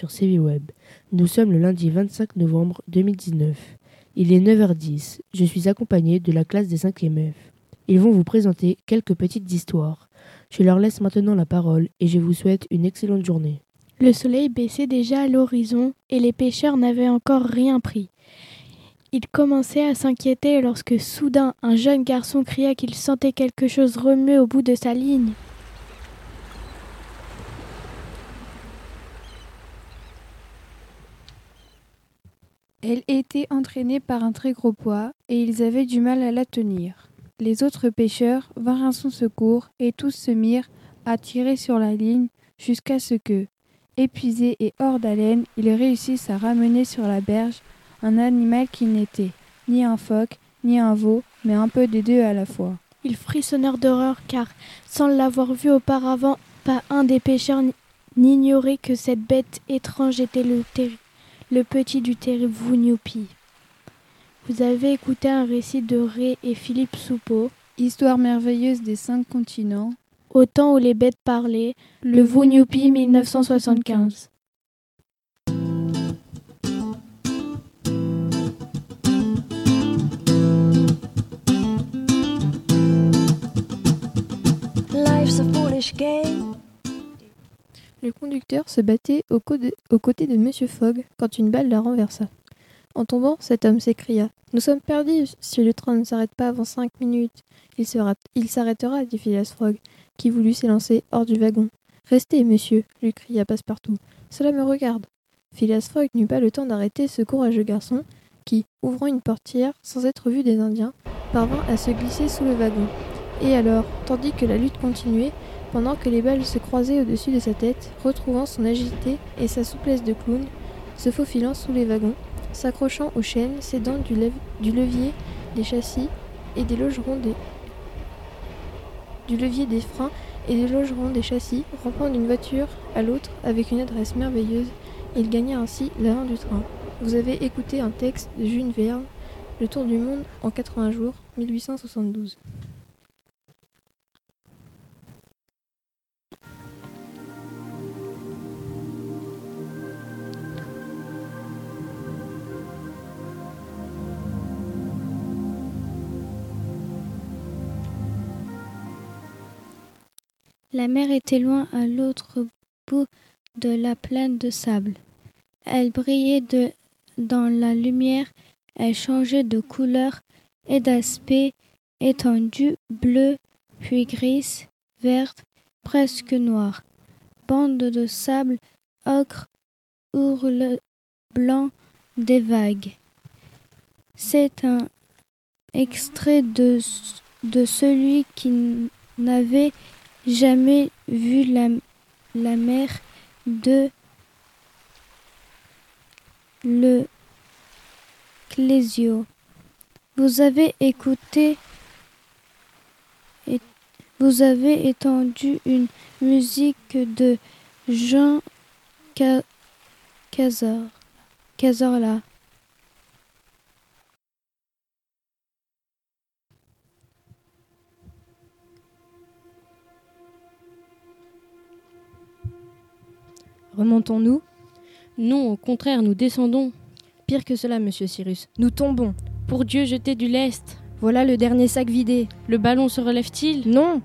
sur CVWeb. Nous sommes le lundi 25 novembre 2019. Il est 9h10. Je suis accompagné de la classe des 5e F. Ils vont vous présenter quelques petites histoires. Je leur laisse maintenant la parole et je vous souhaite une excellente journée. Le soleil baissait déjà à l'horizon et les pêcheurs n'avaient encore rien pris. Ils commençaient à s'inquiéter lorsque soudain un jeune garçon cria qu'il sentait quelque chose remuer au bout de sa ligne. Elle était entraînée par un très gros poids, et ils avaient du mal à la tenir. Les autres pêcheurs vinrent à son secours, et tous se mirent à tirer sur la ligne jusqu'à ce que, épuisés et hors d'haleine, ils réussissent à ramener sur la berge un animal qui n'était ni un phoque, ni un veau, mais un peu des deux à la fois. Ils frissonnèrent d'horreur car, sans l'avoir vu auparavant, pas un des pêcheurs n'ignorait que cette bête étrange était le terrible le petit du terrible Vunyupi. Vous avez écouté un récit de Ré et Philippe Soupeau. Histoire merveilleuse des cinq continents. Au temps où les bêtes parlaient, le Vunyupi 1975. Life's a foolish game. Conducteur se battait aux, côtés de Monsieur Fogg quand une balle la renversa. En tombant, cet homme s'écria Nous sommes perdus si le train ne s'arrête pas avant cinq minutes. Il, il s'arrêtera, dit Phileas Fogg, qui voulut s'élancer hors du wagon. Restez, monsieur, lui cria Passepartout. Cela me regarde. Phileas Fogg n'eut pas le temps d'arrêter ce courageux garçon, qui, ouvrant une portière sans être vu des Indiens, parvint à se glisser sous le wagon. Et alors, tandis que la lutte continuait, pendant que les balles se croisaient au-dessus de sa tête, retrouvant son agilité et sa souplesse de clown, se faufilant sous les wagons, s'accrochant aux chaînes, s'aidant du, levier des châssis et des logerons des du levier des freins et des logerons des châssis, rampant d'une voiture à l'autre avec une adresse merveilleuse, il gagna ainsi l'avant du train. Vous avez écouté un texte de Jules Verne, Le Tour du monde en 80 jours, 1872. La mer était loin à l'autre bout de la plaine de sable. Elle brillait de, dans la lumière, elle changeait de couleur et d'aspect, étendue, bleue, puis grise, verte, presque noire. Bande de sable, ocre, ourle blanc des vagues. C'est un extrait de, de celui qui n'avait jamais vu la, la mer de le Clésio. Vous avez écouté et vous avez étendu une musique de Jean Cazorla. Remontons-nous Non, au contraire, nous descendons. Pire que cela, monsieur Cyrus. Nous tombons. Pour Dieu, jetez du lest. Voilà le dernier sac vidé. Le ballon se relève-t-il? Non.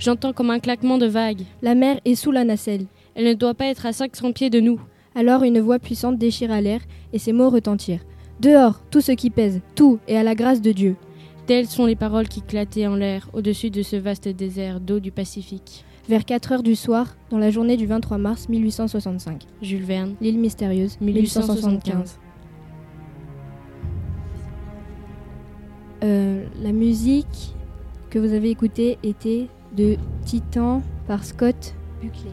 J'entends comme un claquement de vagues. La mer est sous la nacelle. Elle ne doit pas être à 500 pieds de nous. Alors une voix puissante déchira l'air et ces mots retentirent. Dehors, tout ce qui pèse, tout est à la grâce de Dieu. Telles sont les paroles qui clataient en l'air au-dessus de ce vaste désert d'eau du Pacifique vers 4 heures du soir, dans la journée du 23 mars 1865. Jules Verne, L'île mystérieuse, 1875. Euh, la musique que vous avez écoutée était de Titan par Scott Buckley.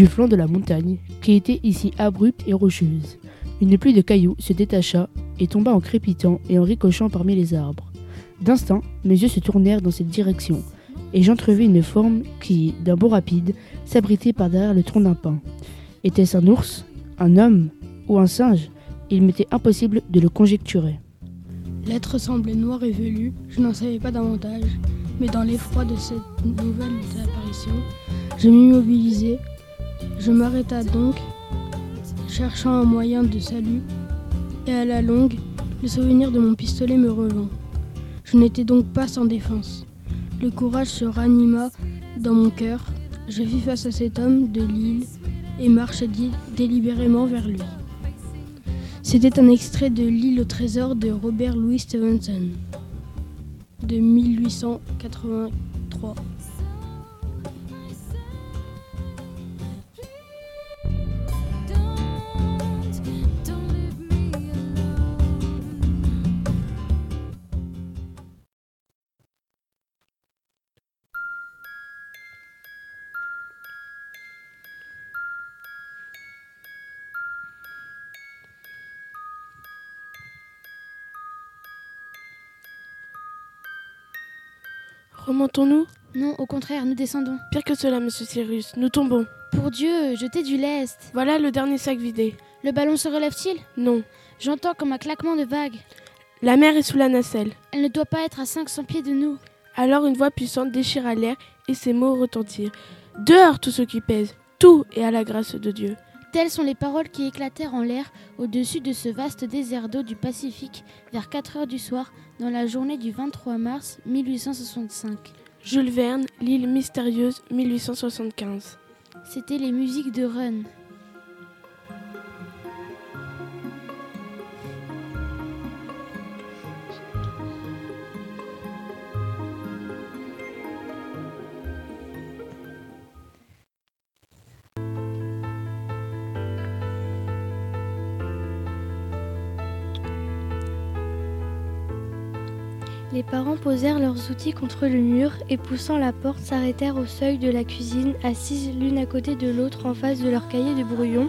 Du flanc de la montagne, qui était ici abrupte et rocheuse. Une pluie de cailloux se détacha et tomba en crépitant et en ricochant parmi les arbres. D'instant, mes yeux se tournèrent dans cette direction, et j'entrevis une forme qui, d'un bond rapide, s'abritait par derrière le tronc d'un pin. Était-ce un ours Un homme ou un singe? Il m'était impossible de le conjecturer. L'être semblait noir et velu, je n'en savais pas davantage, mais dans l'effroi de cette nouvelle apparition, je m'immobilisai. Je m'arrêta donc, cherchant un moyen de salut, et à la longue, le souvenir de mon pistolet me revint. Je n'étais donc pas sans défense. Le courage se ranima dans mon cœur. Je fis face à cet homme de l'île et marchai délibérément vers lui. C'était un extrait de L'île au trésor de Robert Louis Stevenson de 1883. Remontons-nous Non, au contraire, nous descendons. Pire que cela, monsieur Cyrus, nous tombons. Pour Dieu, jetez du lest. Voilà le dernier sac vidé. Le ballon se relève-t-il? Non. J'entends comme un claquement de vagues. La mer est sous la nacelle. Elle ne doit pas être à 500 pieds de nous. Alors une voix puissante déchira l'air et ces mots retentirent. Dehors tout ce qui pèse, tout est à la grâce de Dieu. Telles sont les paroles qui éclatèrent en l'air au-dessus de ce vaste désert d'eau du Pacifique vers 4 heures du soir dans la journée du 23 mars 1865. Jules Verne, L'île mystérieuse, 1875. C'était les musiques de Run. Les parents posèrent leurs outils contre le mur et poussant la porte s'arrêtèrent au seuil de la cuisine, assises l'une à côté de l'autre en face de leur cahier de brouillon.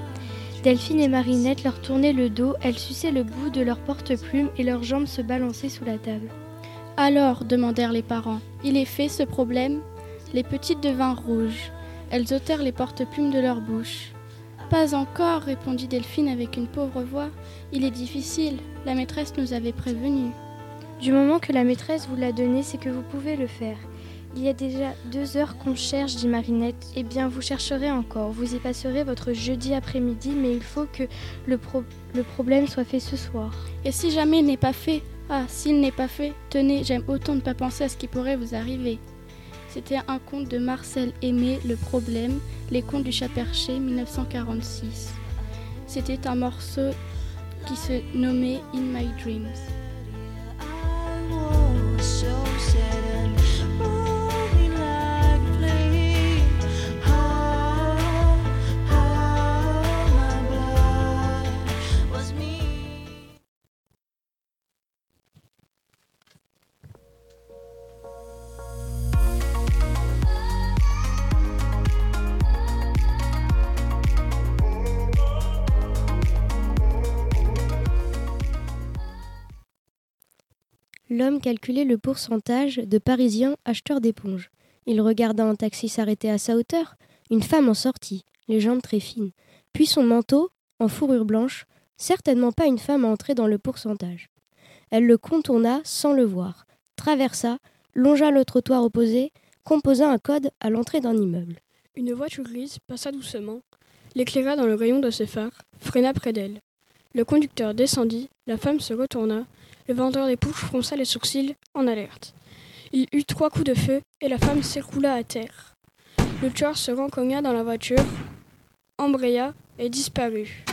Delphine et Marinette leur tournaient le dos, elles suçaient le bout de leur porte-plume et leurs jambes se balançaient sous la table. Alors, demandèrent les parents, il est fait ce problème? Les petites devinrent rouges. Elles ôtèrent les porte-plumes de leur bouche. Pas encore, répondit Delphine avec une pauvre voix. Il est difficile, la maîtresse nous avait prévenus. Du moment que la maîtresse vous l'a donné, c'est que vous pouvez le faire. Il y a déjà deux heures qu'on cherche, dit Marinette. Eh bien, vous chercherez encore. Vous y passerez votre jeudi après-midi, mais il faut que le, pro- le problème soit fait ce soir. Et si jamais il n'est pas fait? Ah, s'il n'est pas fait, tenez, j'aime autant ne pas penser à ce qui pourrait vous arriver. C'était un conte de Marcel Aimé, Le Problème, Les contes du chat perché, 1946. C'était un morceau qui se nommait In My Dreams. L'homme calculait le pourcentage de Parisiens acheteurs d'éponges. Il regarda un taxi s'arrêter à sa hauteur. Une femme en sortit, les jambes très fines. Puis son manteau, en fourrure blanche, certainement pas une femme à entrer dans le pourcentage. Elle le contourna sans le voir, traversa, longea le trottoir opposé, composa un code à l'entrée d'un immeuble. Une voiture grise passa doucement, l'éclaira dans le rayon de ses phares, freina près d'elle. Le conducteur descendit, la femme se retourna, le vendeur des pouches fronça les sourcils en alerte. Il eut trois coups de feu et la femme s'écroula à terre. Le tueur se rencogna dans la voiture, embraya et disparut.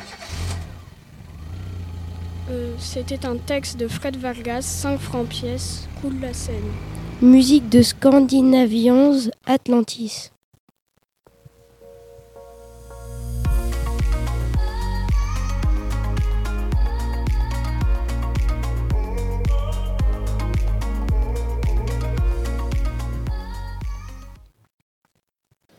Euh, C'était un texte de Fred Vargas, 5 francs pièce, coule la Seine. Musique de Scandinavians Atlantis.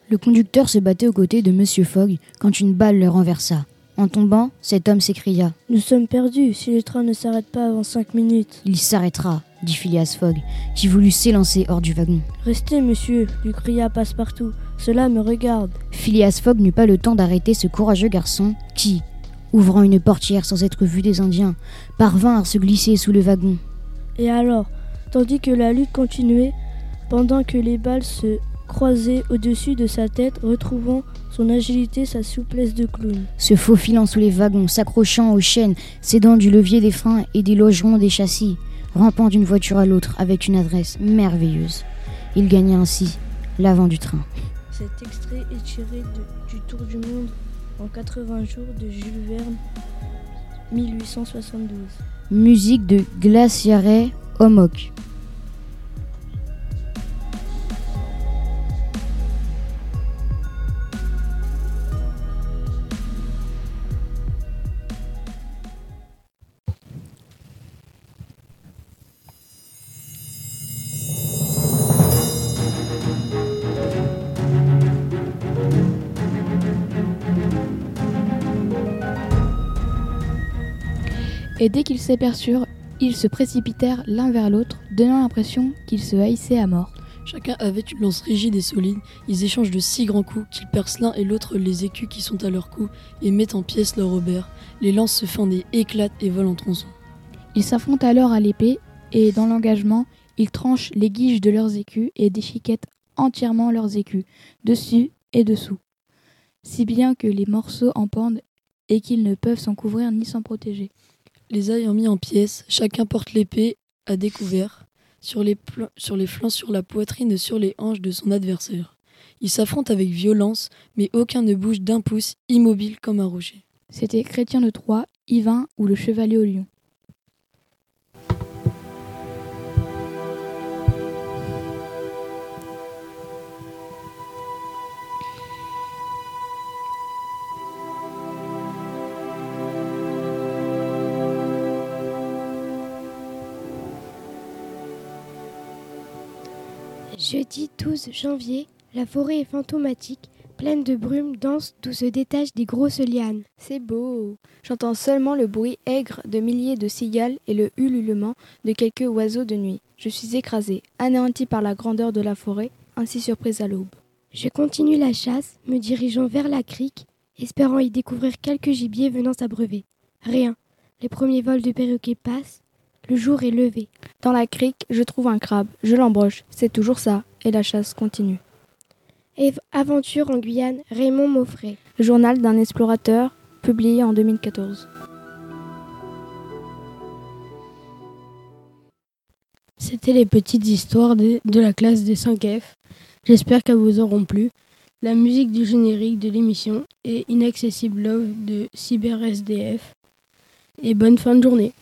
Le conducteur se battait aux côtés de Monsieur Fogg quand une balle le renversa. En tombant, cet homme s'écria Nous sommes perdus si le train ne s'arrête pas avant cinq minutes. Il s'arrêtera, dit Phileas Fogg, qui voulut s'élancer hors du wagon. Restez, monsieur, lui cria Passepartout. Cela me regarde. Phileas Fogg n'eut pas le temps d'arrêter ce courageux garçon qui, ouvrant une portière sans être vu des Indiens, parvint à se glisser sous le wagon. Et alors, tandis que la lutte continuait, pendant que les balles se croisaient au-dessus de sa tête, retrouvant son agilité, sa souplesse de clown. Se faufilant sous les wagons, s'accrochant aux chaînes, s'aidant du levier des freins et des logerons des châssis, rampant d'une voiture à l'autre avec une adresse merveilleuse. Il gagna ainsi l'avant du train. Cet extrait est tiré de, du Tour du Monde en 80 jours de Jules Verne, 1872. Musique de Glaciare Homok. Et dès qu'ils s'aperçurent, ils se précipitèrent l'un vers l'autre, donnant l'impression qu'ils se haïssaient à mort. Chacun avait une lance rigide et solide. Ils échangent de si grands coups qu'ils percent l'un et l'autre les écus qui sont à leur cou et mettent en pièces leur robert. Les lances se fendent et éclatent et volent en tronçons. Ils s'affrontent alors à l'épée et, dans l'engagement, ils tranchent les guiches de leurs écus et déchiquettent entièrement leurs écus, dessus et dessous, si bien que les morceaux en pendent et qu'ils ne peuvent s'en couvrir ni s'en protéger. Les ayant mis en pièces, chacun porte l'épée à découvert, sur les, flancs, sur la poitrine sur les hanches de son adversaire. Ils s'affrontent avec violence, mais aucun ne bouge d'un pouce, immobile comme un rocher. C'était Chrétien de Troyes, Yvain ou le chevalier au lion. Jeudi 12 janvier, la forêt est fantomatique, pleine de brume dense d'où se détachent des grosses lianes. C'est beau. J'entends seulement le bruit aigre de milliers de cigales et le ululement de quelques oiseaux de nuit. Je suis écrasée, anéantie par la grandeur de la forêt, ainsi surprise à l'aube. Je continue la chasse, me dirigeant vers la crique, espérant y découvrir quelques gibiers venant s'abreuver. Rien. Les premiers vols de perroquets passent, le jour est levé. Dans la crique, je trouve un crabe. Je l'embroche. C'est toujours ça. Et la chasse continue. Aventure en Guyane, Raymond Maufray. Journal d'un explorateur, publié en 2014. C'était les petites histoires de, de la classe des 5F. J'espère qu'elles vous auront plu. La musique du générique de l'émission est Inaccessible Love de CyberSDF. Et bonne fin de journée.